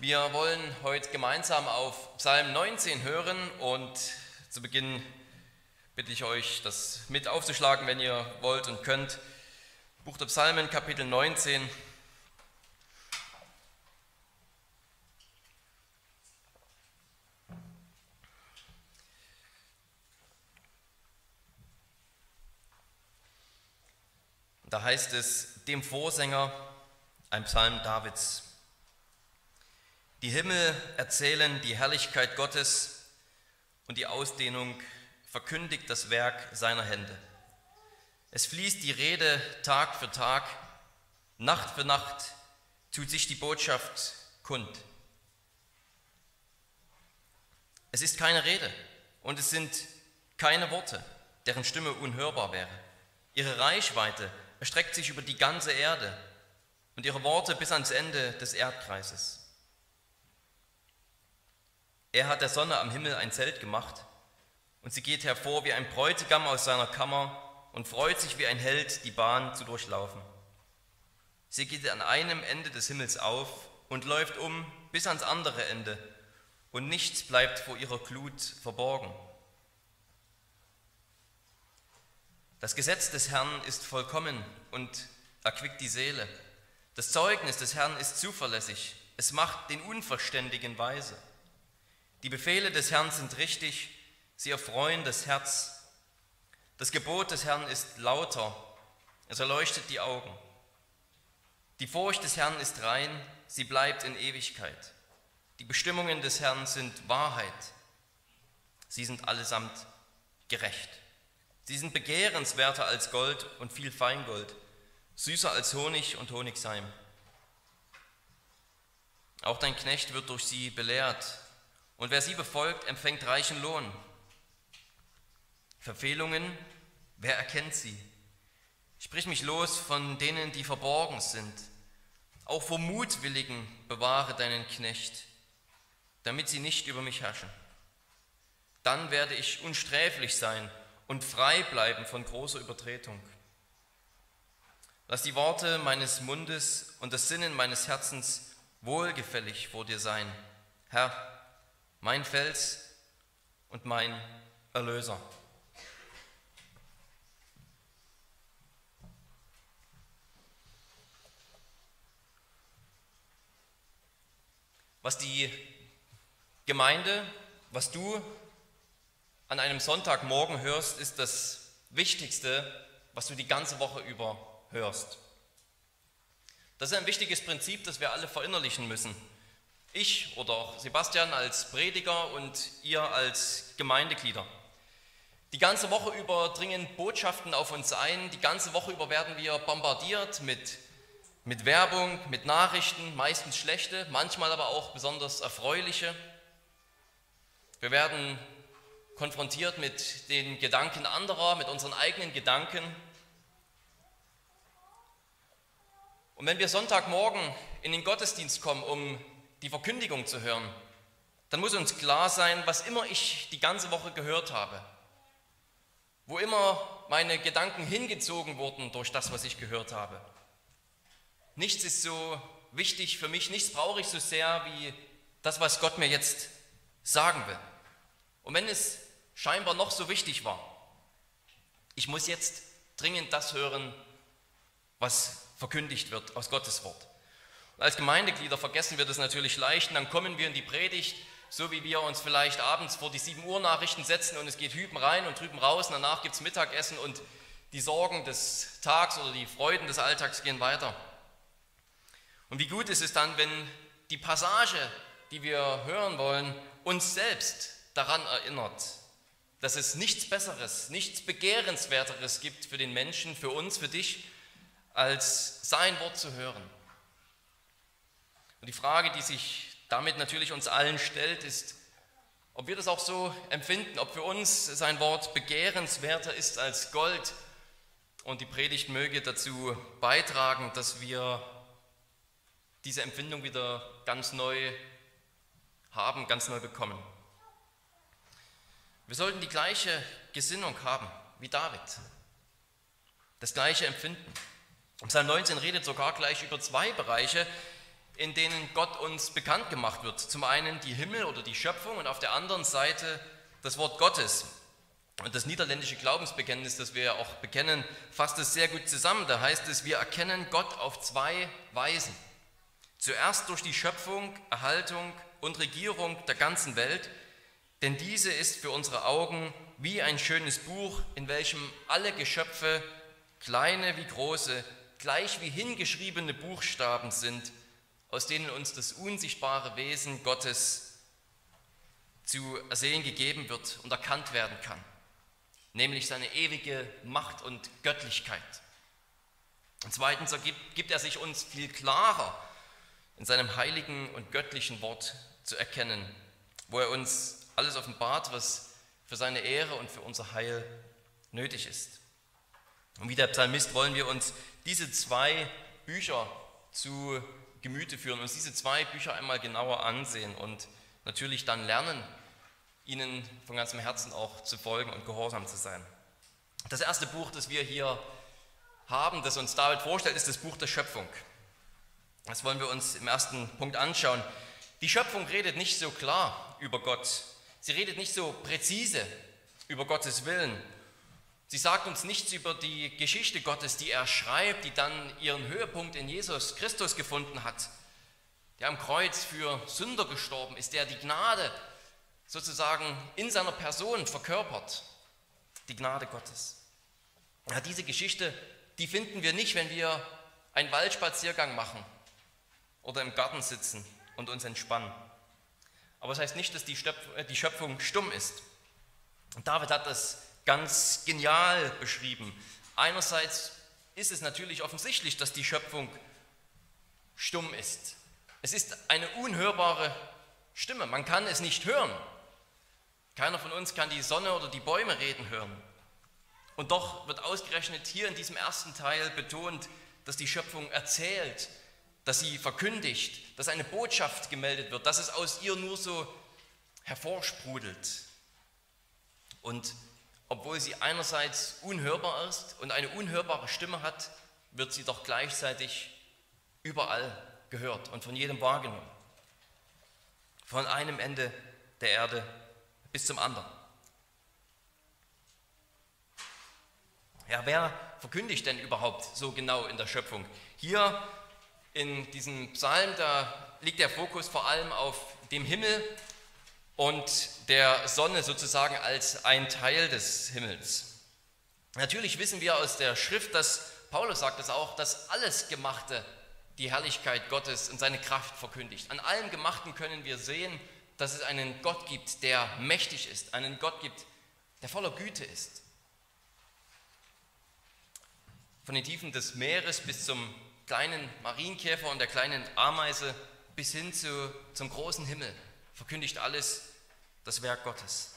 Wir wollen heute gemeinsam auf Psalm 19 hören und zu Beginn bitte ich euch, das mit aufzuschlagen, wenn ihr wollt und könnt. Buch der Psalmen, Kapitel 19. Da heißt es dem Vorsänger, ein Psalm Davids. Die Himmel erzählen die Herrlichkeit Gottes und die Ausdehnung verkündigt das Werk seiner Hände. Es fließt die Rede Tag für Tag, Nacht für Nacht tut sich die Botschaft kund. Es ist keine Rede und es sind keine Worte, deren Stimme unhörbar wäre. Ihre Reichweite erstreckt sich über die ganze Erde und ihre Worte bis ans Ende des Erdkreises. Er hat der Sonne am Himmel ein Zelt gemacht und sie geht hervor wie ein Bräutigam aus seiner Kammer und freut sich wie ein Held, die Bahn zu durchlaufen. Sie geht an einem Ende des Himmels auf und läuft um bis ans andere Ende und nichts bleibt vor ihrer Glut verborgen. Das Gesetz des Herrn ist vollkommen und erquickt die Seele. Das Zeugnis des Herrn ist zuverlässig. Es macht den Unverständigen weise. Die Befehle des Herrn sind richtig, sie erfreuen das Herz. Das Gebot des Herrn ist lauter, es erleuchtet die Augen. Die Furcht des Herrn ist rein, sie bleibt in Ewigkeit. Die Bestimmungen des Herrn sind Wahrheit, sie sind allesamt gerecht. Sie sind begehrenswerter als Gold und viel Feingold, süßer als Honig und Honigseim. Auch dein Knecht wird durch sie belehrt, und wer sie befolgt, empfängt reichen Lohn. Verfehlungen, wer erkennt sie? Sprich mich los von denen, die verborgen sind. Auch vor Mutwilligen bewahre deinen Knecht, damit sie nicht über mich herrschen. Dann werde ich unsträflich sein und frei bleiben von großer Übertretung. Lass die Worte meines Mundes und das Sinnen meines Herzens wohlgefällig vor dir sein, Herr mein Fels und mein Erlöser. Was die Gemeinde, was du an einem Sonntagmorgen hörst, ist das Wichtigste, was du die ganze Woche über hörst. Das ist ein wichtiges Prinzip, das wir alle verinnerlichen müssen. Ich oder auch Sebastian als Prediger und ihr als Gemeindeglieder. Die ganze Woche über dringen Botschaften auf uns ein, die ganze Woche über werden wir bombardiert mit, mit Werbung, mit Nachrichten, meistens schlechte, manchmal aber auch besonders erfreuliche. Wir werden konfrontiert mit den Gedanken anderer, mit unseren eigenen Gedanken. Und wenn wir Sonntagmorgen in den Gottesdienst kommen, um die Verkündigung zu hören, dann muss uns klar sein, was immer ich die ganze Woche gehört habe, wo immer meine Gedanken hingezogen wurden durch das, was ich gehört habe. Nichts ist so wichtig für mich, nichts brauche ich so sehr wie das, was Gott mir jetzt sagen will. Und wenn es scheinbar noch so wichtig war, ich muss jetzt dringend das hören, was verkündigt wird aus Gottes Wort. Als Gemeindeglieder vergessen wir das natürlich leicht und dann kommen wir in die Predigt, so wie wir uns vielleicht abends vor die 7 Uhr Nachrichten setzen und es geht hüben rein und drüben raus und danach gibt es Mittagessen und die Sorgen des Tags oder die Freuden des Alltags gehen weiter. Und wie gut ist es dann, wenn die Passage, die wir hören wollen, uns selbst daran erinnert, dass es nichts Besseres, nichts Begehrenswerteres gibt für den Menschen, für uns, für dich, als sein Wort zu hören. Und die Frage, die sich damit natürlich uns allen stellt, ist, ob wir das auch so empfinden, ob für uns sein Wort begehrenswerter ist als Gold. Und die Predigt möge dazu beitragen, dass wir diese Empfindung wieder ganz neu haben, ganz neu bekommen. Wir sollten die gleiche Gesinnung haben wie David, das gleiche Empfinden. Psalm 19 redet sogar gleich über zwei Bereiche, in denen Gott uns bekannt gemacht wird. Zum einen die Himmel oder die Schöpfung und auf der anderen Seite das Wort Gottes. Und das niederländische Glaubensbekenntnis, das wir ja auch bekennen, fasst es sehr gut zusammen. Da heißt es, wir erkennen Gott auf zwei Weisen. Zuerst durch die Schöpfung, Erhaltung und Regierung der ganzen Welt, denn diese ist für unsere Augen wie ein schönes Buch, in welchem alle Geschöpfe, kleine wie große, gleich wie hingeschriebene Buchstaben sind, aus denen uns das unsichtbare Wesen Gottes zu ersehen gegeben wird und erkannt werden kann, nämlich seine ewige Macht und Göttlichkeit. Und zweitens gibt, er sich uns viel klarer in seinem heiligen und göttlichen Wort zu erkennen, wo er uns alles offenbart, was für seine Ehre und für unser Heil nötig ist. Und wie der Psalmist wollen wir uns diese zwei Bücher zu Gemüte führen, uns diese zwei Bücher einmal genauer ansehen und natürlich dann lernen, ihnen von ganzem Herzen auch zu folgen und gehorsam zu sein. Das erste Buch, das wir hier haben, das uns David vorstellt, ist das Buch der Schöpfung. Das wollen wir uns im ersten Punkt anschauen. Die Schöpfung redet nicht so klar über Gott. Sie redet nicht so präzise über Gottes Willen. Sie sagt uns nichts über die Geschichte Gottes, die er schreibt, die dann ihren Höhepunkt in Jesus Christus gefunden hat, der am Kreuz für Sünder gestorben ist, der die Gnade sozusagen in seiner Person verkörpert, die Gnade Gottes. Ja, diese Geschichte, die finden wir nicht, wenn wir einen Waldspaziergang machen oder im Garten sitzen und uns entspannen. Aber das heißt nicht, dass die Schöpfung stumm ist. Und David hat das ganz genial beschrieben. Einerseits ist es natürlich offensichtlich, dass die Schöpfung stumm ist. Es ist eine unhörbare Stimme. Man kann es nicht hören. Keiner von uns kann die Sonne oder die Bäume reden hören. Und doch wird ausgerechnet hier in diesem ersten Teil betont, dass die Schöpfung erzählt, dass sie verkündigt, dass eine Botschaft gemeldet wird, dass es aus ihr nur so hervorsprudelt. Und obwohl sie einerseits unhörbar ist und eine unhörbare Stimme hat, wird sie doch gleichzeitig überall gehört und von jedem wahrgenommen. Von einem Ende der Erde bis zum anderen. Ja, wer verkündigt denn überhaupt so genau in der Schöpfung? Hier in diesem Psalm, da liegt der Fokus vor allem auf dem Himmel und der Sonne sozusagen als ein Teil des Himmels. Natürlich wissen wir aus der Schrift, dass Paulus sagt es auch, dass alles Gemachte die Herrlichkeit Gottes und seine Kraft verkündigt. An allem Gemachten können wir sehen, dass es einen Gott gibt, der mächtig ist, einen Gott gibt, der voller Güte ist. Von den Tiefen des Meeres bis zum kleinen Marienkäfer und der kleinen Ameise bis hin zu, zum großen Himmel verkündigt alles das Werk Gottes.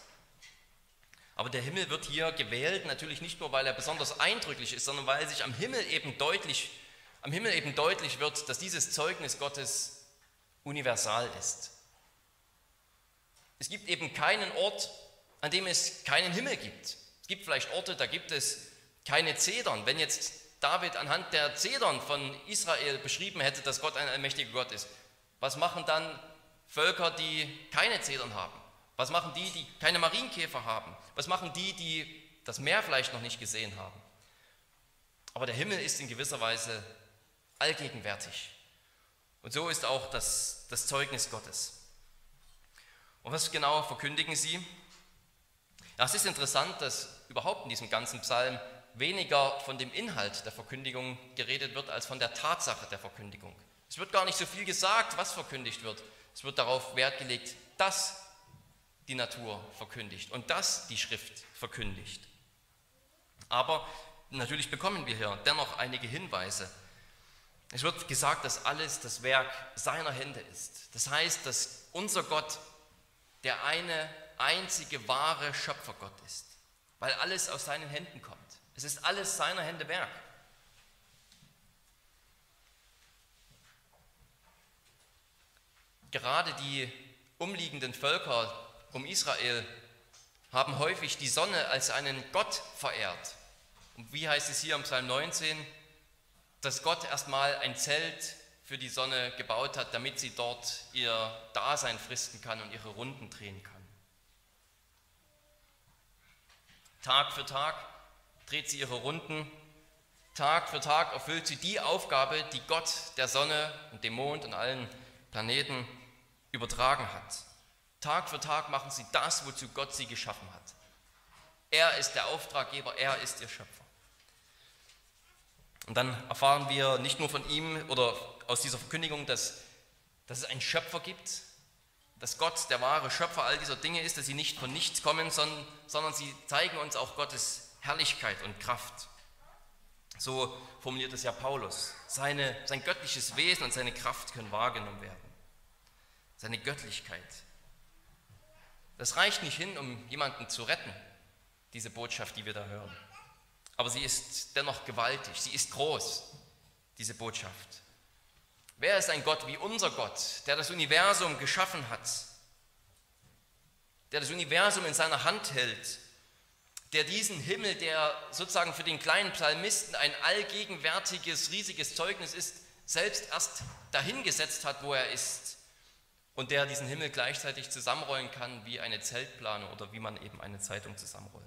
Aber der Himmel wird hier gewählt, natürlich nicht nur, weil er besonders eindrücklich ist, sondern weil sich am Himmel eben deutlich, am Himmel eben deutlich wird, dass dieses Zeugnis Gottes universal ist. Es gibt eben keinen Ort, an dem es keinen Himmel gibt. Es gibt vielleicht Orte, da gibt es keine Zedern. Wenn jetzt David anhand der Zedern von Israel beschrieben hätte, dass Gott ein allmächtiger Gott ist, was machen dann Völker, die keine Zedern haben? Was machen die, die keine Marienkäfer haben? Was machen die, die das Meer vielleicht noch nicht gesehen haben? Aber der Himmel ist in gewisser Weise allgegenwärtig. Und so ist auch das, das Zeugnis Gottes. Und was genau verkündigen sie? Ja, es ist interessant, dass überhaupt in diesem ganzen Psalm weniger von dem Inhalt der Verkündigung geredet wird, als von der Tatsache der Verkündigung. Es wird gar nicht so viel gesagt, was verkündigt wird. Es wird darauf Wert gelegt, dass die Natur verkündigt und das die Schrift verkündigt. Aber natürlich bekommen wir hier dennoch einige Hinweise. Es wird gesagt, dass alles das Werk seiner Hände ist. Das heißt, dass unser Gott der eine einzige wahre Schöpfergott ist, weil alles aus seinen Händen kommt. Es ist alles seiner Hände Werk. Gerade die umliegenden Völker um Israel haben häufig die Sonne als einen Gott verehrt. Und wie heißt es hier im Psalm 19, dass Gott erstmal ein Zelt für die Sonne gebaut hat, damit sie dort ihr Dasein fristen kann und ihre Runden drehen kann. Tag für Tag dreht sie ihre Runden, Tag für Tag erfüllt sie die Aufgabe, die Gott der Sonne und dem Mond und allen Planeten übertragen hat. Tag für Tag machen sie das, wozu Gott sie geschaffen hat. Er ist der Auftraggeber, er ist ihr Schöpfer. Und dann erfahren wir nicht nur von ihm oder aus dieser Verkündigung, dass, dass es einen Schöpfer gibt, dass Gott der wahre Schöpfer all dieser Dinge ist, dass sie nicht von nichts kommen, sondern, sondern sie zeigen uns auch Gottes Herrlichkeit und Kraft. So formuliert es ja Paulus. Seine, sein göttliches Wesen und seine Kraft können wahrgenommen werden. Seine Göttlichkeit. Das reicht nicht hin, um jemanden zu retten, diese Botschaft, die wir da hören. Aber sie ist dennoch gewaltig, sie ist groß, diese Botschaft. Wer ist ein Gott wie unser Gott, der das Universum geschaffen hat, der das Universum in seiner Hand hält, der diesen Himmel, der sozusagen für den kleinen Psalmisten ein allgegenwärtiges, riesiges Zeugnis ist, selbst erst dahingesetzt hat, wo er ist und der diesen Himmel gleichzeitig zusammenrollen kann wie eine Zeltplane oder wie man eben eine Zeitung zusammenrollt.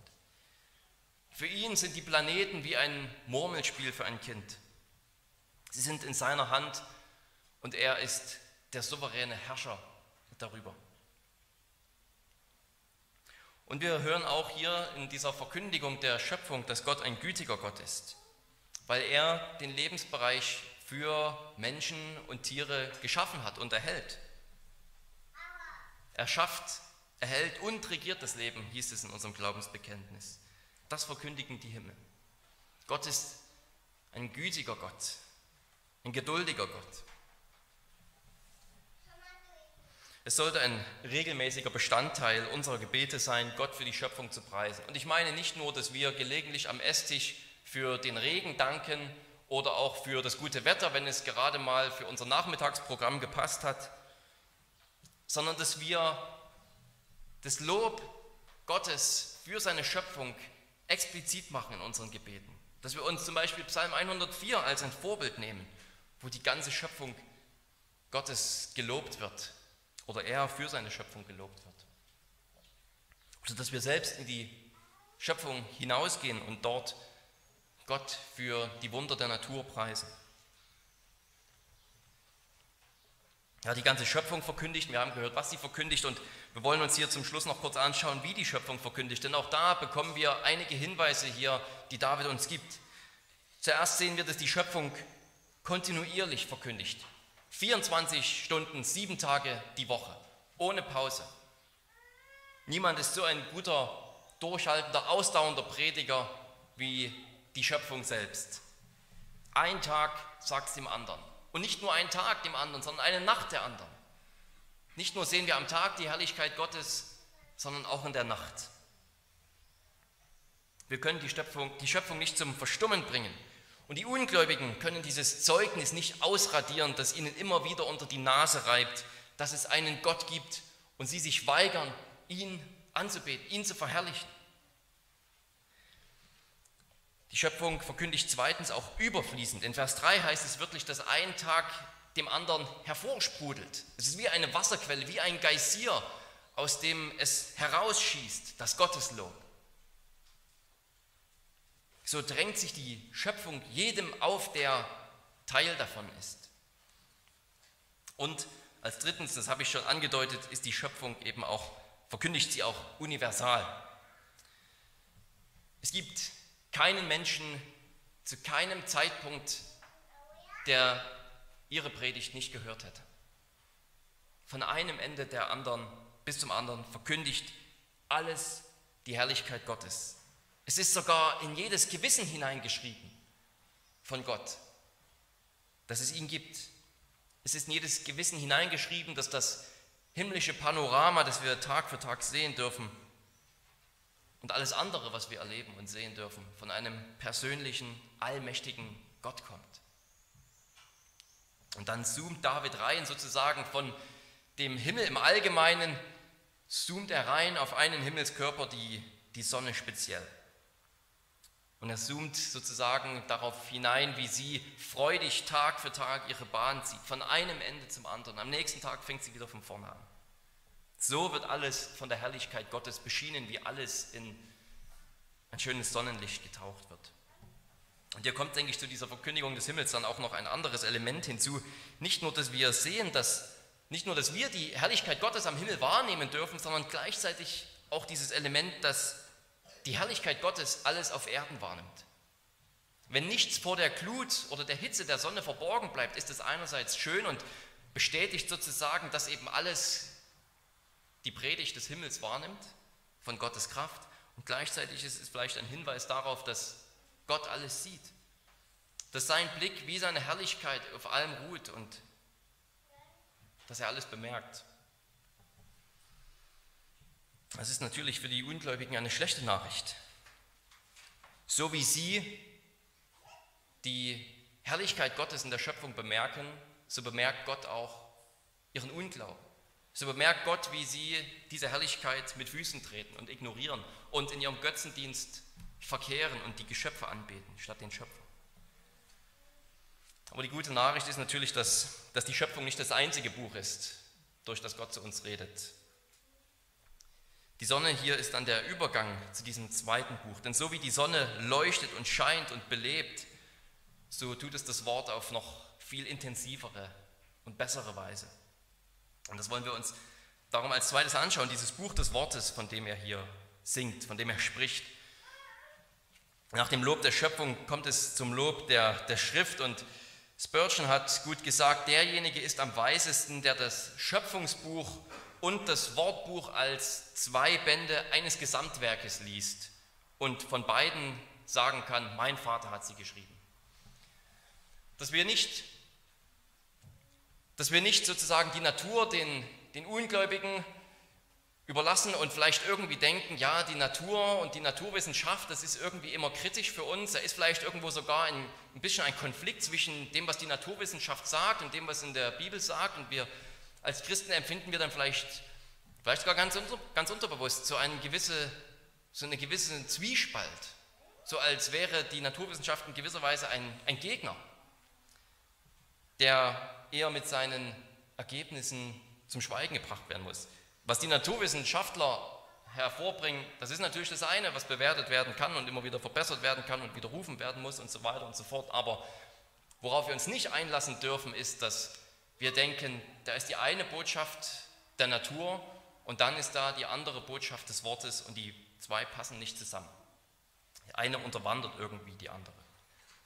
Für ihn sind die Planeten wie ein Murmelspiel für ein Kind. Sie sind in seiner Hand und er ist der souveräne Herrscher darüber. Und wir hören auch hier in dieser Verkündigung der Schöpfung, dass Gott ein gütiger Gott ist, weil er den Lebensbereich für Menschen und Tiere geschaffen hat und erhält. Er schafft, erhält und regiert das Leben, hieß es in unserem Glaubensbekenntnis. Das verkündigen die Himmel. Gott ist ein gütiger Gott, ein geduldiger Gott. Es sollte ein regelmäßiger Bestandteil unserer Gebete sein, Gott für die Schöpfung zu preisen. Und ich meine nicht nur, dass wir gelegentlich am Esstisch für den Regen danken oder auch für das gute Wetter, wenn es gerade mal für unser Nachmittagsprogramm gepasst hat, sondern dass wir das Lob Gottes für seine Schöpfung explizit machen in unseren Gebeten. Dass wir uns zum Beispiel Psalm 104 als ein Vorbild nehmen, wo die ganze Schöpfung Gottes gelobt wird oder er für seine Schöpfung gelobt wird. Sodass wir selbst in die Schöpfung hinausgehen und dort Gott für die Wunder der Natur preisen. Ja, die ganze Schöpfung verkündigt, wir haben gehört, was sie verkündigt und wir wollen uns hier zum Schluss noch kurz anschauen, wie die Schöpfung verkündigt, denn auch da bekommen wir einige Hinweise hier, die David uns gibt. Zuerst sehen wir, dass die Schöpfung kontinuierlich verkündigt. 24 Stunden, sieben Tage die Woche, ohne Pause. Niemand ist so ein guter, durchhaltender, ausdauernder Prediger wie die Schöpfung selbst. Ein Tag sagt es dem anderen. Und nicht nur ein Tag dem anderen, sondern eine Nacht der anderen. Nicht nur sehen wir am Tag die Herrlichkeit Gottes, sondern auch in der Nacht. Wir können die Schöpfung, die Schöpfung nicht zum Verstummen bringen. Und die Ungläubigen können dieses Zeugnis nicht ausradieren, das ihnen immer wieder unter die Nase reibt, dass es einen Gott gibt und sie sich weigern, ihn anzubeten, ihn zu verherrlichen. Die Schöpfung verkündigt zweitens auch überfließend. In Vers 3 heißt es wirklich, dass ein Tag dem anderen hervorsprudelt. Es ist wie eine Wasserquelle, wie ein Geysir, aus dem es herausschießt, das Gotteslob so drängt sich die Schöpfung jedem auf, der Teil davon ist. Und als drittens, das habe ich schon angedeutet, ist die Schöpfung eben auch, verkündigt sie auch universal. Es gibt keinen Menschen zu keinem Zeitpunkt, der ihre Predigt nicht gehört hätte. Von einem Ende der anderen bis zum anderen verkündigt alles die Herrlichkeit Gottes. Es ist sogar in jedes Gewissen hineingeschrieben von Gott, dass es ihn gibt. Es ist in jedes Gewissen hineingeschrieben, dass das himmlische Panorama, das wir Tag für Tag sehen dürfen, und alles andere, was wir erleben und sehen dürfen, von einem persönlichen, allmächtigen Gott kommt. Und dann zoomt David rein sozusagen von dem Himmel im Allgemeinen, zoomt er rein auf einen Himmelskörper, die, die Sonne speziell. Und er zoomt sozusagen darauf hinein, wie sie freudig Tag für Tag ihre Bahn zieht, von einem Ende zum anderen. Am nächsten Tag fängt sie wieder von vorne an. So wird alles von der Herrlichkeit Gottes beschienen, wie alles in ein schönes Sonnenlicht getaucht wird. Und hier kommt, denke ich, zu dieser Verkündigung des Himmels dann auch noch ein anderes Element hinzu. Nicht nur, dass wir sehen, dass nicht nur, dass wir die Herrlichkeit Gottes am Himmel wahrnehmen dürfen, sondern gleichzeitig auch dieses Element, dass die Herrlichkeit Gottes alles auf Erden wahrnimmt. Wenn nichts vor der Glut oder der Hitze der Sonne verborgen bleibt, ist es einerseits schön und bestätigt sozusagen, dass eben alles die Predigt des Himmels wahrnimmt, von Gottes Kraft. Und gleichzeitig ist es vielleicht ein Hinweis darauf, dass Gott alles sieht. Dass sein Blick wie seine Herrlichkeit auf allem ruht und dass er alles bemerkt. Das ist natürlich für die Ungläubigen eine schlechte Nachricht. So wie sie die Herrlichkeit Gottes in der Schöpfung bemerken, so bemerkt Gott auch ihren Unglauben. So bemerkt Gott, wie sie diese Herrlichkeit mit Füßen treten und ignorieren und in ihrem Götzendienst verkehren und die Geschöpfe anbeten statt den Schöpfer. Aber die gute Nachricht ist natürlich, dass, dass die Schöpfung nicht das einzige Buch ist, durch das Gott zu uns redet. Die Sonne hier ist dann der Übergang zu diesem zweiten Buch. Denn so wie die Sonne leuchtet und scheint und belebt, so tut es das Wort auf noch viel intensivere und bessere Weise. Und das wollen wir uns darum als zweites anschauen, dieses Buch des Wortes, von dem er hier singt, von dem er spricht. Nach dem Lob der Schöpfung kommt es zum Lob der, der Schrift und Spurgeon hat gut gesagt, derjenige ist am weisesten, der das Schöpfungsbuch und das Wortbuch als zwei Bände eines Gesamtwerkes liest und von beiden sagen kann, mein Vater hat sie geschrieben. Dass wir nicht, dass wir nicht sozusagen die Natur den, den Ungläubigen überlassen und vielleicht irgendwie denken, ja, die Natur und die Naturwissenschaft, das ist irgendwie immer kritisch für uns. Da ist vielleicht irgendwo sogar ein, ein bisschen ein Konflikt zwischen dem, was die Naturwissenschaft sagt und dem, was in der Bibel sagt. Und wir als Christen empfinden wir dann vielleicht, vielleicht sogar ganz, unter, ganz unterbewusst so, eine gewisse, so eine gewisse Zwiespalt. So als wäre die Naturwissenschaft in gewisser Weise ein, ein Gegner, der eher mit seinen Ergebnissen zum Schweigen gebracht werden muss. Was die Naturwissenschaftler hervorbringen, das ist natürlich das eine, was bewertet werden kann und immer wieder verbessert werden kann und widerrufen werden muss und so weiter und so fort. Aber worauf wir uns nicht einlassen dürfen, ist, dass wir denken, da ist die eine Botschaft der Natur und dann ist da die andere Botschaft des Wortes und die zwei passen nicht zusammen. Die eine unterwandert irgendwie die andere.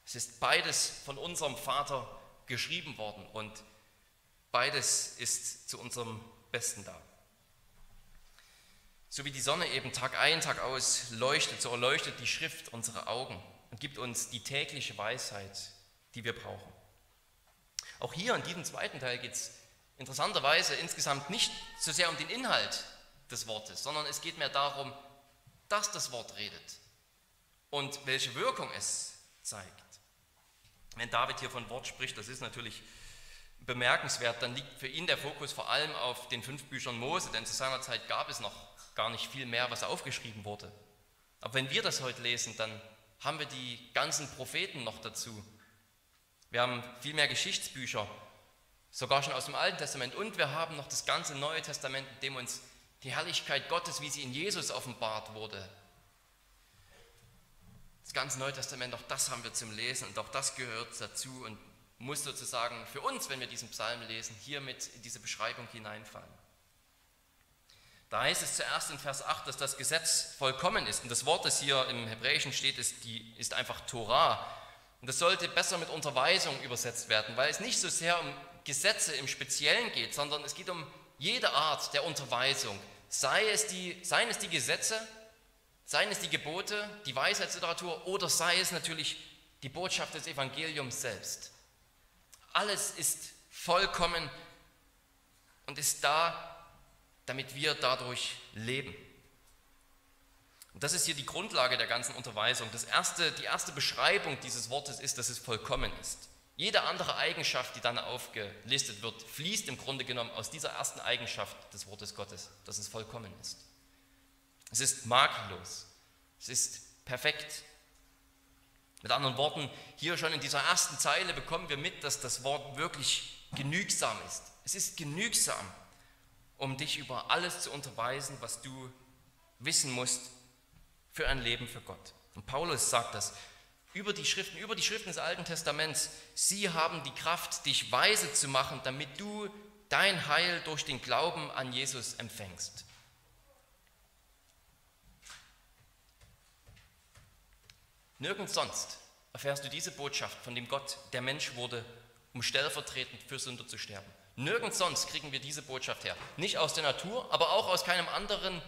Es ist beides von unserem Vater geschrieben worden und beides ist zu unserem Besten da. So wie die Sonne eben Tag ein, Tag aus leuchtet, so erleuchtet die Schrift unsere Augen und gibt uns die tägliche Weisheit, die wir brauchen. Auch hier in diesem zweiten Teil geht es interessanterweise insgesamt nicht so sehr um den Inhalt des Wortes, sondern es geht mehr darum, dass das Wort redet und welche Wirkung es zeigt. Wenn David hier von Wort spricht, das ist natürlich bemerkenswert, dann liegt für ihn der Fokus vor allem auf den fünf Büchern Mose, denn zu seiner Zeit gab es noch gar nicht viel mehr, was aufgeschrieben wurde. Aber wenn wir das heute lesen, dann haben wir die ganzen Propheten noch dazu. Wir haben viel mehr Geschichtsbücher, sogar schon aus dem Alten Testament. Und wir haben noch das ganze Neue Testament, in dem uns die Herrlichkeit Gottes, wie sie in Jesus offenbart wurde. Das ganze Neue Testament, auch das haben wir zum Lesen und auch das gehört dazu und muss sozusagen für uns, wenn wir diesen Psalm lesen, hier mit in diese Beschreibung hineinfallen. Da heißt es zuerst in Vers 8, dass das Gesetz vollkommen ist. Und das Wort, das hier im Hebräischen steht, ist, die, ist einfach Torah. Und das sollte besser mit Unterweisung übersetzt werden, weil es nicht so sehr um Gesetze im Speziellen geht, sondern es geht um jede Art der Unterweisung. Sei es die, seien es die Gesetze, seien es die Gebote, die Weisheitsliteratur oder sei es natürlich die Botschaft des Evangeliums selbst. Alles ist vollkommen und ist da damit wir dadurch leben. Und das ist hier die Grundlage der ganzen Unterweisung. Das erste, die erste Beschreibung dieses Wortes ist, dass es vollkommen ist. Jede andere Eigenschaft, die dann aufgelistet wird, fließt im Grunde genommen aus dieser ersten Eigenschaft des Wortes Gottes, dass es vollkommen ist. Es ist makellos, es ist perfekt, Mit anderen Worten, hier schon in dieser ersten Zeile bekommen wir mit, dass das Wort wirklich genügsam ist. Es ist genügsam, um dich über alles zu unterweisen, was du wissen musst für ein Leben für Gott. Und Paulus sagt das über die Schriften, über die Schriften des Alten Testaments. Sie haben die Kraft, dich weise zu machen, damit du dein Heil durch den Glauben an Jesus empfängst. Nirgends sonst erfährst du diese Botschaft von dem Gott, der Mensch wurde, um stellvertretend für Sünder zu sterben. Nirgends sonst kriegen wir diese Botschaft her. Nicht aus der Natur, aber auch aus keinem anderen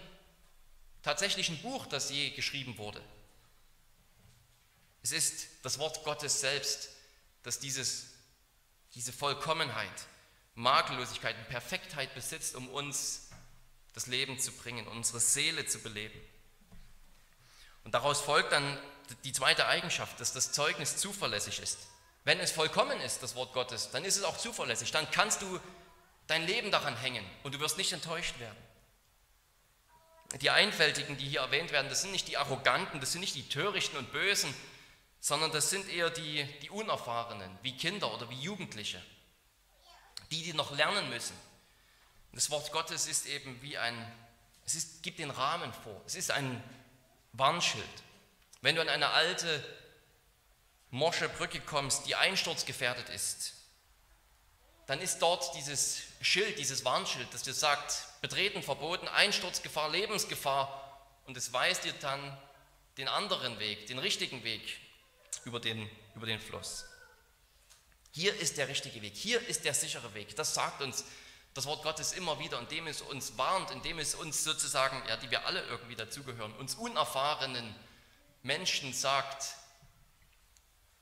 tatsächlichen Buch, das je geschrieben wurde. Es ist das Wort Gottes selbst, das dieses, diese Vollkommenheit, Makellosigkeit und Perfektheit besitzt, um uns das Leben zu bringen, unsere Seele zu beleben. Und daraus folgt dann die zweite Eigenschaft, dass das Zeugnis zuverlässig ist. Wenn es vollkommen ist, das Wort Gottes, dann ist es auch zuverlässig. Dann kannst du dein Leben daran hängen und du wirst nicht enttäuscht werden. Die Einfältigen, die hier erwähnt werden, das sind nicht die Arroganten, das sind nicht die Törichten und Bösen, sondern das sind eher die, die Unerfahrenen, wie Kinder oder wie Jugendliche, die, die noch lernen müssen. Das Wort Gottes ist eben wie ein, es ist, gibt den Rahmen vor, es ist ein Warnschild. Wenn du an eine alte, morsche Brücke kommst, die einsturzgefährdet ist, dann ist dort dieses Schild, dieses Warnschild, das dir sagt, betreten verboten, Einsturzgefahr, Lebensgefahr und es weist dir dann den anderen Weg, den richtigen Weg über den, über den Fluss. Hier ist der richtige Weg, hier ist der sichere Weg. Das sagt uns das Wort Gottes immer wieder, indem es uns warnt, indem es uns sozusagen, ja, die wir alle irgendwie dazugehören, uns unerfahrenen Menschen sagt,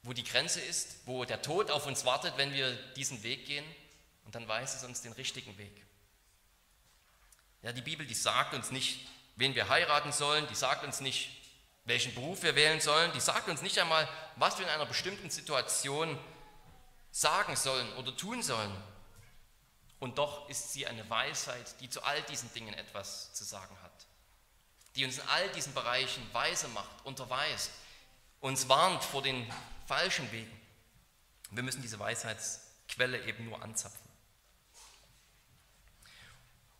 wo die Grenze ist, wo der Tod auf uns wartet, wenn wir diesen Weg gehen. Und dann weist es uns den richtigen Weg. Ja, die Bibel, die sagt uns nicht, wen wir heiraten sollen, die sagt uns nicht, welchen Beruf wir wählen sollen, die sagt uns nicht einmal, was wir in einer bestimmten Situation sagen sollen oder tun sollen. Und doch ist sie eine Weisheit, die zu all diesen Dingen etwas zu sagen hat die uns in all diesen Bereichen weise macht, unterweist, uns warnt vor den falschen Wegen. Wir müssen diese Weisheitsquelle eben nur anzapfen.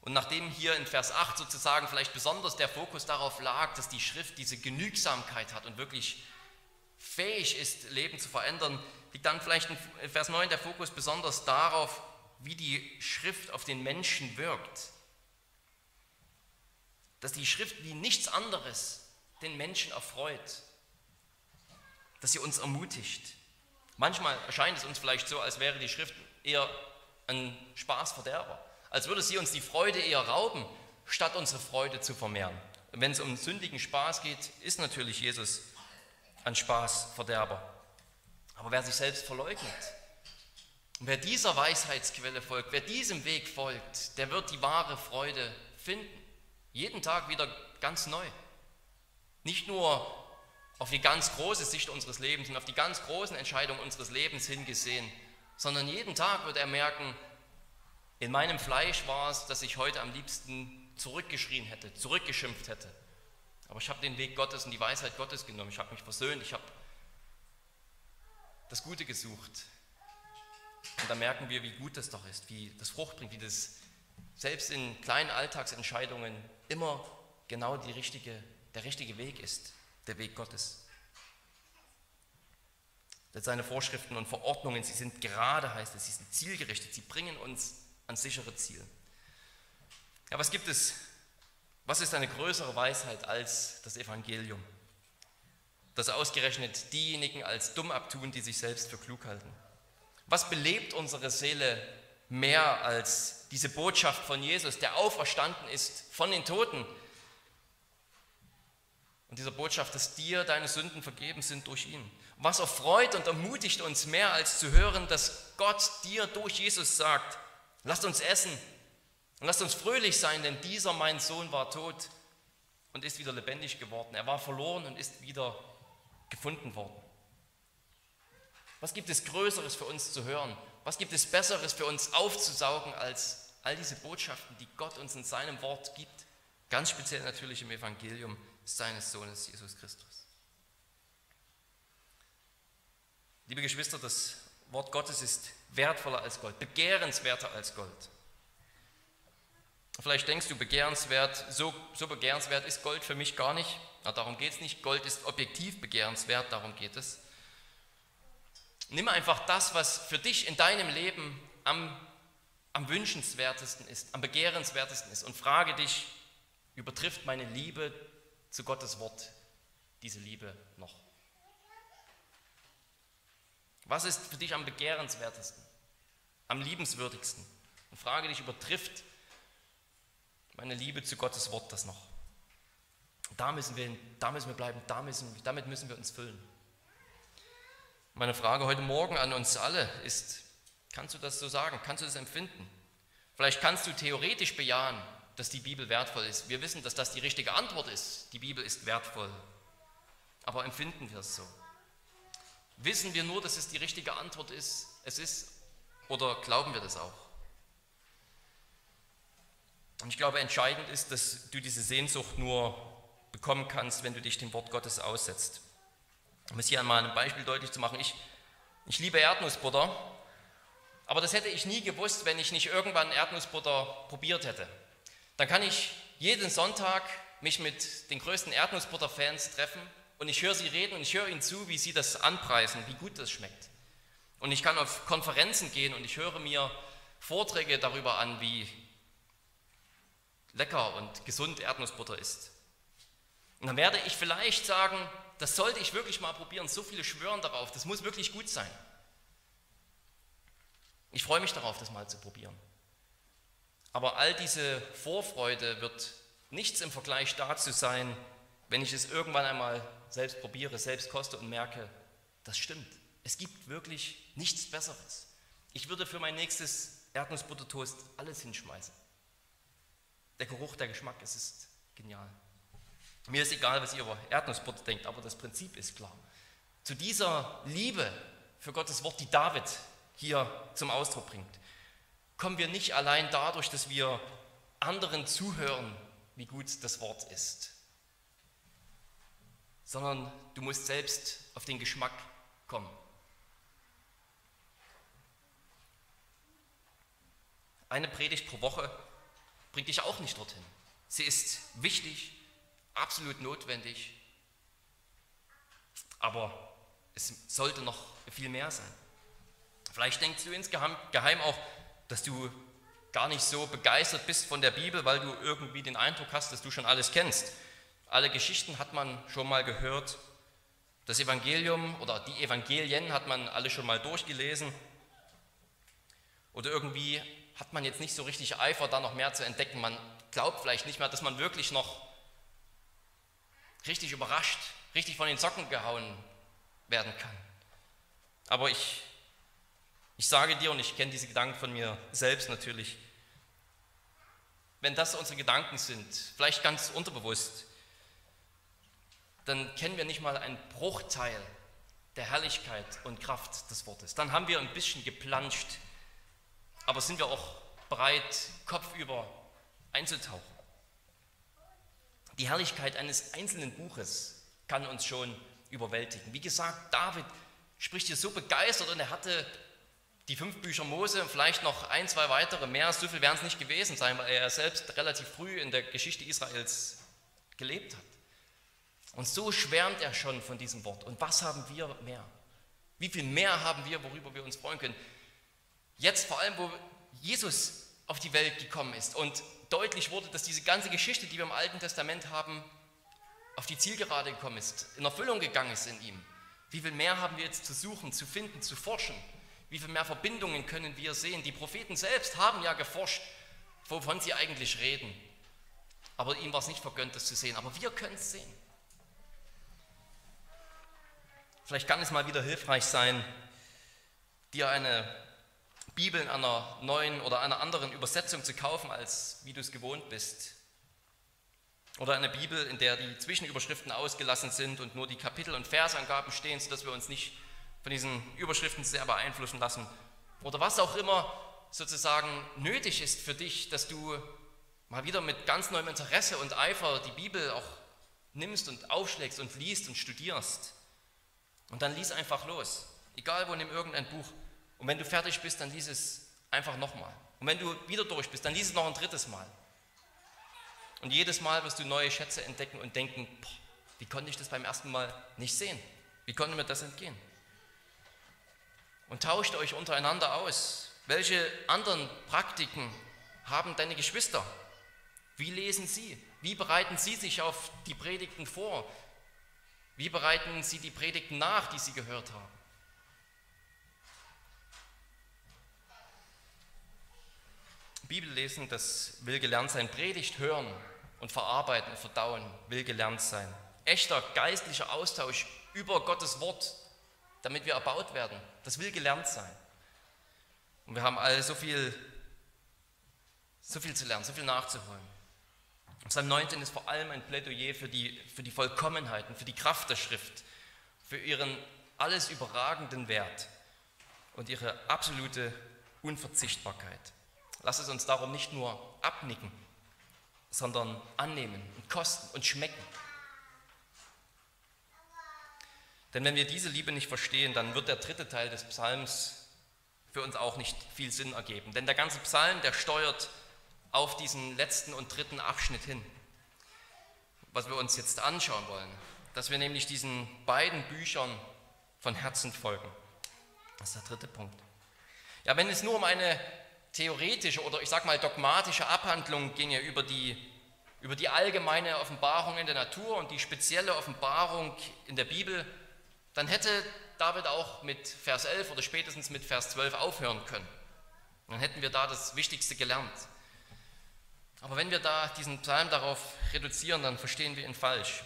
Und nachdem hier in Vers 8 sozusagen vielleicht besonders der Fokus darauf lag, dass die Schrift diese Genügsamkeit hat und wirklich fähig ist, Leben zu verändern, liegt dann vielleicht in Vers 9 der Fokus besonders darauf, wie die Schrift auf den Menschen wirkt dass die Schrift wie nichts anderes den Menschen erfreut, dass sie uns ermutigt. Manchmal erscheint es uns vielleicht so, als wäre die Schrift eher ein Spaßverderber, als würde sie uns die Freude eher rauben, statt unsere Freude zu vermehren. Und wenn es um sündigen Spaß geht, ist natürlich Jesus ein Spaßverderber. Aber wer sich selbst verleugnet wer dieser Weisheitsquelle folgt, wer diesem Weg folgt, der wird die wahre Freude finden. Jeden Tag wieder ganz neu. Nicht nur auf die ganz große Sicht unseres Lebens und auf die ganz großen Entscheidungen unseres Lebens hingesehen, sondern jeden Tag wird er merken, in meinem Fleisch war es, dass ich heute am liebsten zurückgeschrien hätte, zurückgeschimpft hätte. Aber ich habe den Weg Gottes und die Weisheit Gottes genommen. Ich habe mich versöhnt, ich habe das Gute gesucht. Und da merken wir, wie gut das doch ist, wie das Frucht bringt, wie das selbst in kleinen Alltagsentscheidungen immer genau richtige, der richtige Weg ist, der Weg Gottes. Denn seine Vorschriften und Verordnungen, sie sind gerade, heißt es, sie sind zielgerichtet, sie bringen uns ans sichere Ziel. Ja, was gibt es, was ist eine größere Weisheit als das Evangelium? Das ausgerechnet diejenigen als dumm abtun, die sich selbst für klug halten. Was belebt unsere Seele mehr als diese Botschaft von Jesus, der auferstanden ist von den Toten. Und dieser Botschaft, dass dir deine Sünden vergeben sind durch ihn. Was erfreut und ermutigt uns mehr als zu hören, dass Gott dir durch Jesus sagt, lasst uns essen und lasst uns fröhlich sein, denn dieser mein Sohn war tot und ist wieder lebendig geworden. Er war verloren und ist wieder gefunden worden. Was gibt es Größeres für uns zu hören was gibt es Besseres für uns aufzusaugen als all diese Botschaften, die Gott uns in seinem Wort gibt? Ganz speziell natürlich im Evangelium seines Sohnes Jesus Christus. Liebe Geschwister, das Wort Gottes ist wertvoller als Gold, begehrenswerter als Gold. Vielleicht denkst du, begehrenswert, so, so begehrenswert ist Gold für mich gar nicht. Na, darum geht es nicht. Gold ist objektiv begehrenswert, darum geht es. Nimm einfach das, was für dich in deinem Leben am, am wünschenswertesten ist, am begehrenswertesten ist und frage dich, übertrifft meine Liebe zu Gottes Wort diese Liebe noch? Was ist für dich am begehrenswertesten, am liebenswürdigsten? Und frage dich, übertrifft meine Liebe zu Gottes Wort das noch? Da müssen wir, da müssen wir bleiben, da müssen, damit müssen wir uns füllen. Meine Frage heute Morgen an uns alle ist, kannst du das so sagen? Kannst du das empfinden? Vielleicht kannst du theoretisch bejahen, dass die Bibel wertvoll ist. Wir wissen, dass das die richtige Antwort ist. Die Bibel ist wertvoll. Aber empfinden wir es so? Wissen wir nur, dass es die richtige Antwort ist, es ist, oder glauben wir das auch? Und ich glaube, entscheidend ist, dass du diese Sehnsucht nur bekommen kannst, wenn du dich dem Wort Gottes aussetzt. Um es hier einmal ein Beispiel deutlich zu machen, ich, ich liebe Erdnussbutter, aber das hätte ich nie gewusst, wenn ich nicht irgendwann Erdnussbutter probiert hätte. Dann kann ich jeden Sonntag mich mit den größten Erdnussbutter-Fans treffen und ich höre sie reden und ich höre ihnen zu, wie sie das anpreisen, wie gut das schmeckt. Und ich kann auf Konferenzen gehen und ich höre mir Vorträge darüber an, wie lecker und gesund Erdnussbutter ist. Und dann werde ich vielleicht sagen, das sollte ich wirklich mal probieren. So viele schwören darauf, das muss wirklich gut sein. Ich freue mich darauf, das mal zu probieren. Aber all diese Vorfreude wird nichts im Vergleich dazu sein, wenn ich es irgendwann einmal selbst probiere, selbst koste und merke, das stimmt. Es gibt wirklich nichts Besseres. Ich würde für mein nächstes Erdnussbuttertoast alles hinschmeißen. Der Geruch, der Geschmack, es ist genial. Mir ist egal, was ihr über Erdnussbutter denkt, aber das Prinzip ist klar. Zu dieser Liebe für Gottes Wort, die David hier zum Ausdruck bringt, kommen wir nicht allein dadurch, dass wir anderen zuhören, wie gut das Wort ist, sondern du musst selbst auf den Geschmack kommen. Eine Predigt pro Woche bringt dich auch nicht dorthin. Sie ist wichtig, absolut notwendig, aber es sollte noch viel mehr sein. Vielleicht denkst du insgeheim auch, dass du gar nicht so begeistert bist von der Bibel, weil du irgendwie den Eindruck hast, dass du schon alles kennst. Alle Geschichten hat man schon mal gehört. Das Evangelium oder die Evangelien hat man alle schon mal durchgelesen. Oder irgendwie hat man jetzt nicht so richtig Eifer, da noch mehr zu entdecken. Man glaubt vielleicht nicht mehr, dass man wirklich noch richtig überrascht, richtig von den Socken gehauen werden kann. Aber ich, ich sage dir, und ich kenne diese Gedanken von mir selbst natürlich, wenn das unsere Gedanken sind, vielleicht ganz unterbewusst, dann kennen wir nicht mal einen Bruchteil der Herrlichkeit und Kraft des Wortes. Dann haben wir ein bisschen geplanscht aber sind wir auch bereit, kopfüber einzutauchen? Die Herrlichkeit eines einzelnen Buches kann uns schon überwältigen. Wie gesagt, David spricht hier so begeistert und er hatte die fünf Bücher Mose und vielleicht noch ein, zwei weitere mehr. So viel werden es nicht gewesen sein, weil er selbst relativ früh in der Geschichte Israels gelebt hat. Und so schwärmt er schon von diesem Wort. Und was haben wir mehr? Wie viel mehr haben wir, worüber wir uns freuen können? Jetzt vor allem, wo Jesus auf die Welt gekommen ist und deutlich wurde, dass diese ganze Geschichte, die wir im Alten Testament haben, auf die Zielgerade gekommen ist, in Erfüllung gegangen ist in ihm. Wie viel mehr haben wir jetzt zu suchen, zu finden, zu forschen? Wie viel mehr Verbindungen können wir sehen? Die Propheten selbst haben ja geforscht, wovon sie eigentlich reden. Aber ihm war es nicht vergönnt, das zu sehen. Aber wir können es sehen. Vielleicht kann es mal wieder hilfreich sein, dir eine Bibel in einer neuen oder einer anderen Übersetzung zu kaufen, als wie du es gewohnt bist. Oder eine Bibel, in der die Zwischenüberschriften ausgelassen sind und nur die Kapitel- und Versangaben stehen, sodass wir uns nicht von diesen Überschriften sehr beeinflussen lassen. Oder was auch immer sozusagen nötig ist für dich, dass du mal wieder mit ganz neuem Interesse und Eifer die Bibel auch nimmst und aufschlägst und liest und studierst. Und dann lies einfach los. Egal wo, nimm irgendein Buch. Und wenn du fertig bist, dann lies es einfach nochmal. Und wenn du wieder durch bist, dann lies es noch ein drittes Mal. Und jedes Mal wirst du neue Schätze entdecken und denken, boah, wie konnte ich das beim ersten Mal nicht sehen? Wie konnte mir das entgehen? Und tauscht euch untereinander aus. Welche anderen Praktiken haben deine Geschwister? Wie lesen sie? Wie bereiten sie sich auf die Predigten vor? Wie bereiten sie die Predigten nach, die sie gehört haben? Bibel lesen, das will gelernt sein. Predigt hören und verarbeiten, verdauen, will gelernt sein. Echter geistlicher Austausch über Gottes Wort, damit wir erbaut werden, das will gelernt sein. Und wir haben alle so viel, so viel zu lernen, so viel nachzuholen. Psalm 19 ist vor allem ein Plädoyer für die, für die Vollkommenheit und für die Kraft der Schrift, für ihren alles überragenden Wert und ihre absolute Unverzichtbarkeit. Lass es uns darum nicht nur abnicken, sondern annehmen und kosten und schmecken. Denn wenn wir diese Liebe nicht verstehen, dann wird der dritte Teil des Psalms für uns auch nicht viel Sinn ergeben. Denn der ganze Psalm, der steuert auf diesen letzten und dritten Abschnitt hin, was wir uns jetzt anschauen wollen. Dass wir nämlich diesen beiden Büchern von Herzen folgen. Das ist der dritte Punkt. Ja, wenn es nur um eine theoretische oder ich sage mal dogmatische Abhandlung ginge über die, über die allgemeine Offenbarung in der Natur und die spezielle Offenbarung in der Bibel, dann hätte David auch mit Vers 11 oder spätestens mit Vers 12 aufhören können. Dann hätten wir da das Wichtigste gelernt. Aber wenn wir da diesen Psalm darauf reduzieren, dann verstehen wir ihn falsch.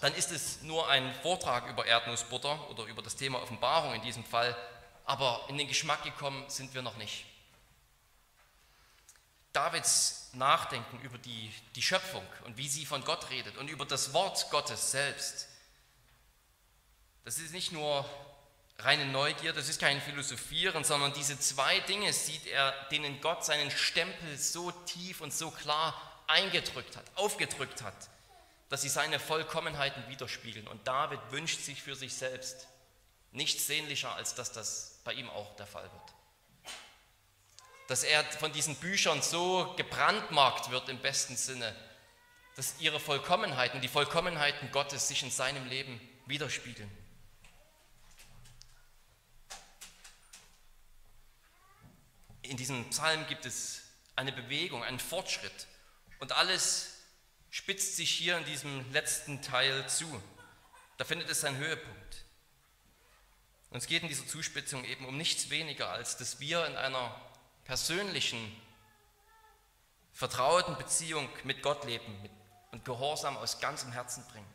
Dann ist es nur ein Vortrag über Erdnussbutter oder über das Thema Offenbarung in diesem Fall, aber in den Geschmack gekommen sind wir noch nicht. Davids Nachdenken über die, die Schöpfung und wie sie von Gott redet und über das Wort Gottes selbst, das ist nicht nur reine Neugier, das ist kein Philosophieren, sondern diese zwei Dinge sieht er, denen Gott seinen Stempel so tief und so klar eingedrückt hat, aufgedrückt hat, dass sie seine Vollkommenheiten widerspiegeln. Und David wünscht sich für sich selbst nichts sehnlicher, als dass das bei ihm auch der Fall wird dass er von diesen Büchern so gebrandmarkt wird im besten Sinne, dass ihre Vollkommenheiten, die Vollkommenheiten Gottes sich in seinem Leben widerspiegeln. In diesem Psalm gibt es eine Bewegung, einen Fortschritt und alles spitzt sich hier in diesem letzten Teil zu. Da findet es seinen Höhepunkt. Und es geht in dieser Zuspitzung eben um nichts weniger, als dass wir in einer persönlichen, vertrauten Beziehung mit Gott leben und Gehorsam aus ganzem Herzen bringen.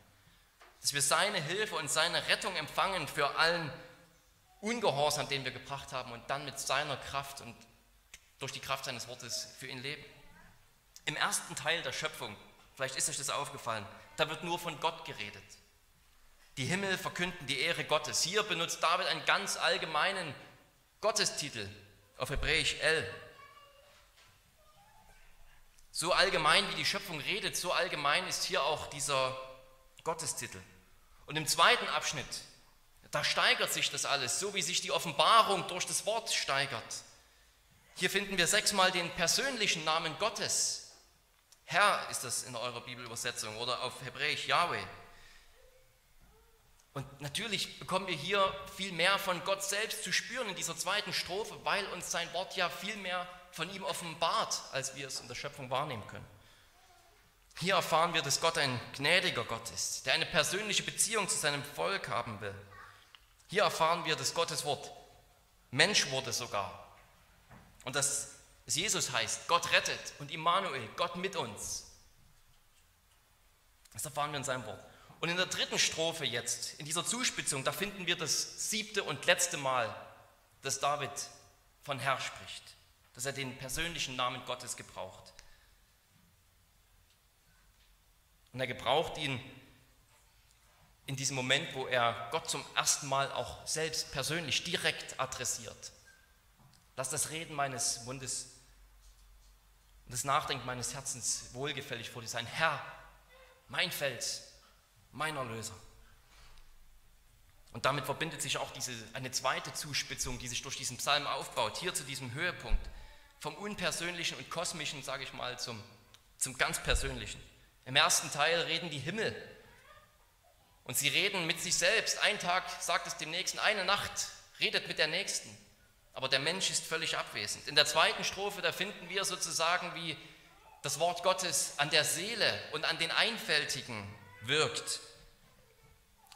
Dass wir seine Hilfe und seine Rettung empfangen für allen Ungehorsam, den wir gebracht haben und dann mit seiner Kraft und durch die Kraft seines Wortes für ihn leben. Im ersten Teil der Schöpfung, vielleicht ist euch das aufgefallen, da wird nur von Gott geredet. Die Himmel verkünden die Ehre Gottes. Hier benutzt David einen ganz allgemeinen Gottestitel, auf Hebräisch El. So allgemein wie die Schöpfung redet, so allgemein ist hier auch dieser Gottestitel. Und im zweiten Abschnitt, da steigert sich das alles, so wie sich die Offenbarung durch das Wort steigert. Hier finden wir sechsmal den persönlichen Namen Gottes. Herr ist das in eurer Bibelübersetzung oder auf Hebräisch Yahweh. Und natürlich bekommen wir hier viel mehr von Gott selbst zu spüren in dieser zweiten Strophe, weil uns sein Wort ja viel mehr von ihm offenbart, als wir es in der Schöpfung wahrnehmen können. Hier erfahren wir, dass Gott ein gnädiger Gott ist, der eine persönliche Beziehung zu seinem Volk haben will. Hier erfahren wir, dass Gottes Wort Mensch wurde sogar. Und dass es Jesus heißt, Gott rettet und Immanuel, Gott mit uns. Das erfahren wir in seinem Wort. Und in der dritten Strophe jetzt, in dieser Zuspitzung, da finden wir das siebte und letzte Mal, dass David von Herr spricht, dass er den persönlichen Namen Gottes gebraucht. Und er gebraucht ihn in diesem Moment, wo er Gott zum ersten Mal auch selbst persönlich direkt adressiert. Lass das Reden meines Mundes und das Nachdenken meines Herzens wohlgefällig vor dir sein. Herr, mein Fels, mein Erlöser. Und damit verbindet sich auch diese, eine zweite Zuspitzung, die sich durch diesen Psalm aufbaut, hier zu diesem Höhepunkt. Vom Unpersönlichen und Kosmischen, sage ich mal, zum, zum ganz Persönlichen. Im ersten Teil reden die Himmel und sie reden mit sich selbst. Ein Tag sagt es dem Nächsten, eine Nacht redet mit der Nächsten. Aber der Mensch ist völlig abwesend. In der zweiten Strophe, da finden wir sozusagen, wie das Wort Gottes an der Seele und an den Einfältigen wirkt.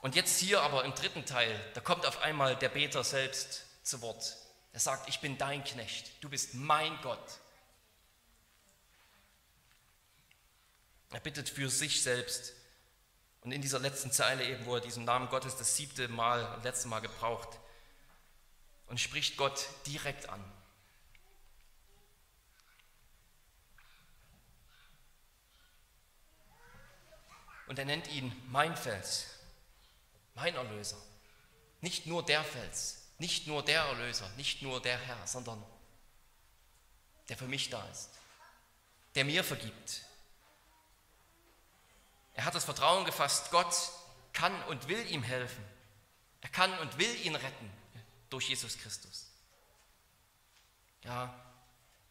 Und jetzt hier aber im dritten Teil, da kommt auf einmal der Beter selbst zu Wort. Er sagt, ich bin dein Knecht, du bist mein Gott. Er bittet für sich selbst und in dieser letzten Zeile eben, wo er diesen Namen Gottes das siebte Mal, letzte Mal gebraucht und spricht Gott direkt an. Und er nennt ihn mein Fels, mein Erlöser. Nicht nur der Fels, nicht nur der Erlöser, nicht nur der Herr, sondern der für mich da ist, der mir vergibt, er hat das Vertrauen gefasst, Gott kann und will ihm helfen. Er kann und will ihn retten durch Jesus Christus. Ja,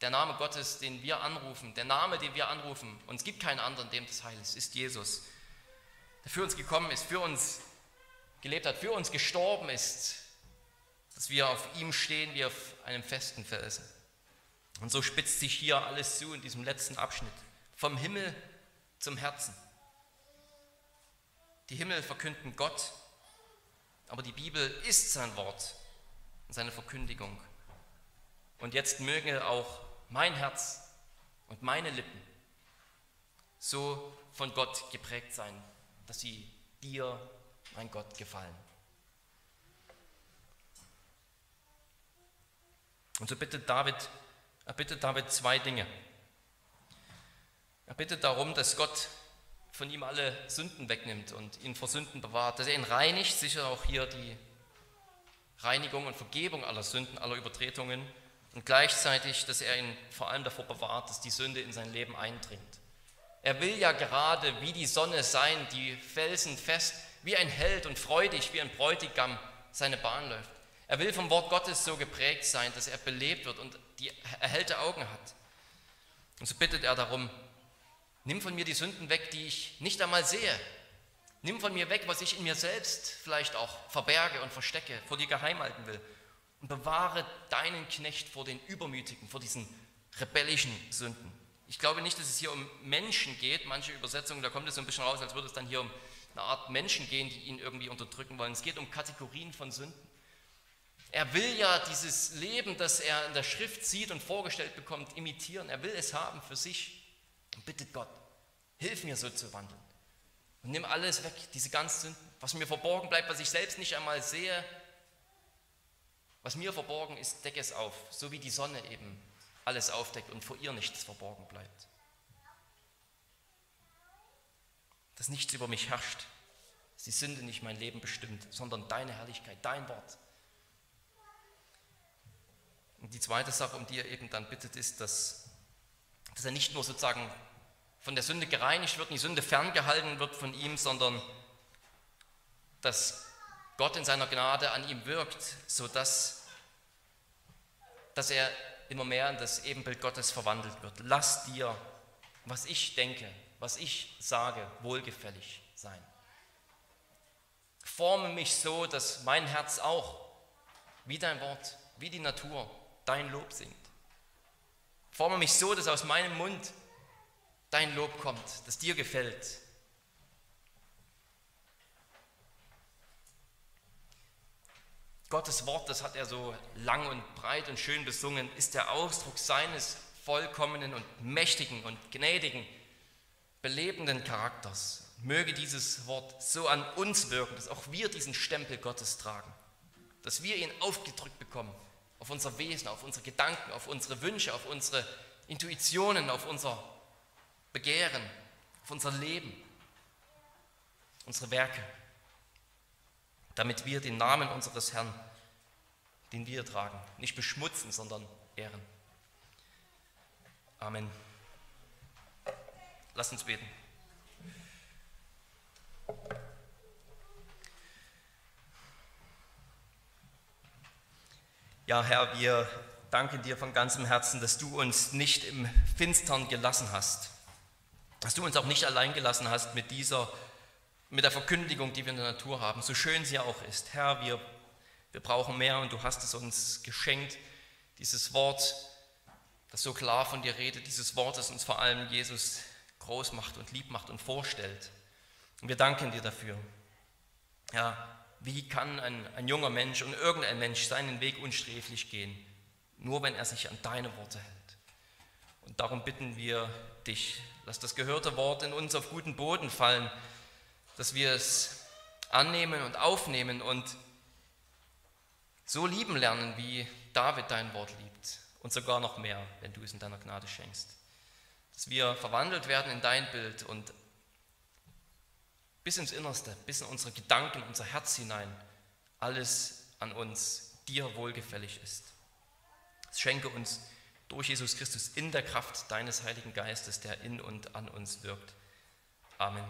der Name Gottes, den wir anrufen, der Name, den wir anrufen, und es gibt keinen anderen, dem das Heil ist, ist Jesus, der für uns gekommen ist, für uns gelebt hat, für uns gestorben ist, dass wir auf ihm stehen wie auf einem festen Felsen. Und so spitzt sich hier alles zu in diesem letzten Abschnitt, vom Himmel zum Herzen. Die Himmel verkünden Gott, aber die Bibel ist sein Wort und seine Verkündigung. Und jetzt möge auch mein Herz und meine Lippen so von Gott geprägt sein, dass sie dir, mein Gott, gefallen. Und so bittet David, er bittet David zwei Dinge. Er bittet darum, dass Gott von ihm alle Sünden wegnimmt und ihn vor Sünden bewahrt, dass er ihn reinigt, sicher auch hier die Reinigung und Vergebung aller Sünden, aller Übertretungen und gleichzeitig, dass er ihn vor allem davor bewahrt, dass die Sünde in sein Leben eindringt. Er will ja gerade wie die Sonne sein, die Felsen fest, wie ein Held und freudig, wie ein Bräutigam seine Bahn läuft. Er will vom Wort Gottes so geprägt sein, dass er belebt wird und die erhellte Augen hat. Und so bittet er darum, Nimm von mir die Sünden weg, die ich nicht einmal sehe. Nimm von mir weg, was ich in mir selbst vielleicht auch verberge und verstecke, vor dir geheim halten will. Und bewahre deinen Knecht vor den Übermütigen, vor diesen rebellischen Sünden. Ich glaube nicht, dass es hier um Menschen geht. Manche Übersetzungen, da kommt es so ein bisschen raus, als würde es dann hier um eine Art Menschen gehen, die ihn irgendwie unterdrücken wollen. Es geht um Kategorien von Sünden. Er will ja dieses Leben, das er in der Schrift sieht und vorgestellt bekommt, imitieren. Er will es haben für sich und bittet Gott, hilf mir so zu wandeln. Und nimm alles weg, diese ganzen Sünden, was mir verborgen bleibt, was ich selbst nicht einmal sehe. Was mir verborgen ist, decke es auf, so wie die Sonne eben alles aufdeckt und vor ihr nichts verborgen bleibt. Dass nichts über mich herrscht, dass die Sünde nicht mein Leben bestimmt, sondern deine Herrlichkeit, dein Wort. Und die zweite Sache, um die er eben dann bittet, ist, dass, dass er nicht nur sozusagen von der Sünde gereinigt wird die Sünde ferngehalten wird von ihm, sondern dass Gott in seiner Gnade an ihm wirkt, sodass dass er immer mehr in das Ebenbild Gottes verwandelt wird. Lass dir, was ich denke, was ich sage, wohlgefällig sein. Forme mich so, dass mein Herz auch, wie dein Wort, wie die Natur, dein Lob singt. Forme mich so, dass aus meinem Mund dein Lob kommt, das dir gefällt. Gottes Wort, das hat er so lang und breit und schön besungen, ist der Ausdruck seines vollkommenen und mächtigen und gnädigen, belebenden Charakters. Möge dieses Wort so an uns wirken, dass auch wir diesen Stempel Gottes tragen, dass wir ihn aufgedrückt bekommen auf unser Wesen, auf unsere Gedanken, auf unsere Wünsche, auf unsere Intuitionen, auf unser Begehren, auf unser Leben, unsere Werke, damit wir den Namen unseres Herrn, den wir tragen, nicht beschmutzen, sondern ehren. Amen. Lass uns beten. Ja, Herr, wir danken dir von ganzem Herzen, dass du uns nicht im Finstern gelassen hast, dass du uns auch nicht allein gelassen hast mit dieser, mit der Verkündigung, die wir in der Natur haben, so schön sie auch ist. Herr, wir, wir brauchen mehr und du hast es uns geschenkt, dieses Wort, das so klar von dir redet, dieses Wort, das uns vor allem Jesus groß macht und lieb macht und vorstellt. Und wir danken dir dafür. Ja, wie kann ein, ein junger Mensch und irgendein Mensch seinen Weg unsträflich gehen? Nur wenn er sich an deine Worte hält. Und darum bitten wir dich, lass das gehörte Wort in uns auf guten Boden fallen, dass wir es annehmen und aufnehmen und so lieben lernen, wie David dein Wort liebt und sogar noch mehr, wenn du es in deiner Gnade schenkst. Dass wir verwandelt werden in dein Bild und bis ins Innerste, bis in unsere Gedanken, unser Herz hinein, alles an uns dir wohlgefällig ist. Schenke uns durch Jesus Christus in der Kraft deines Heiligen Geistes, der in und an uns wirkt. Amen.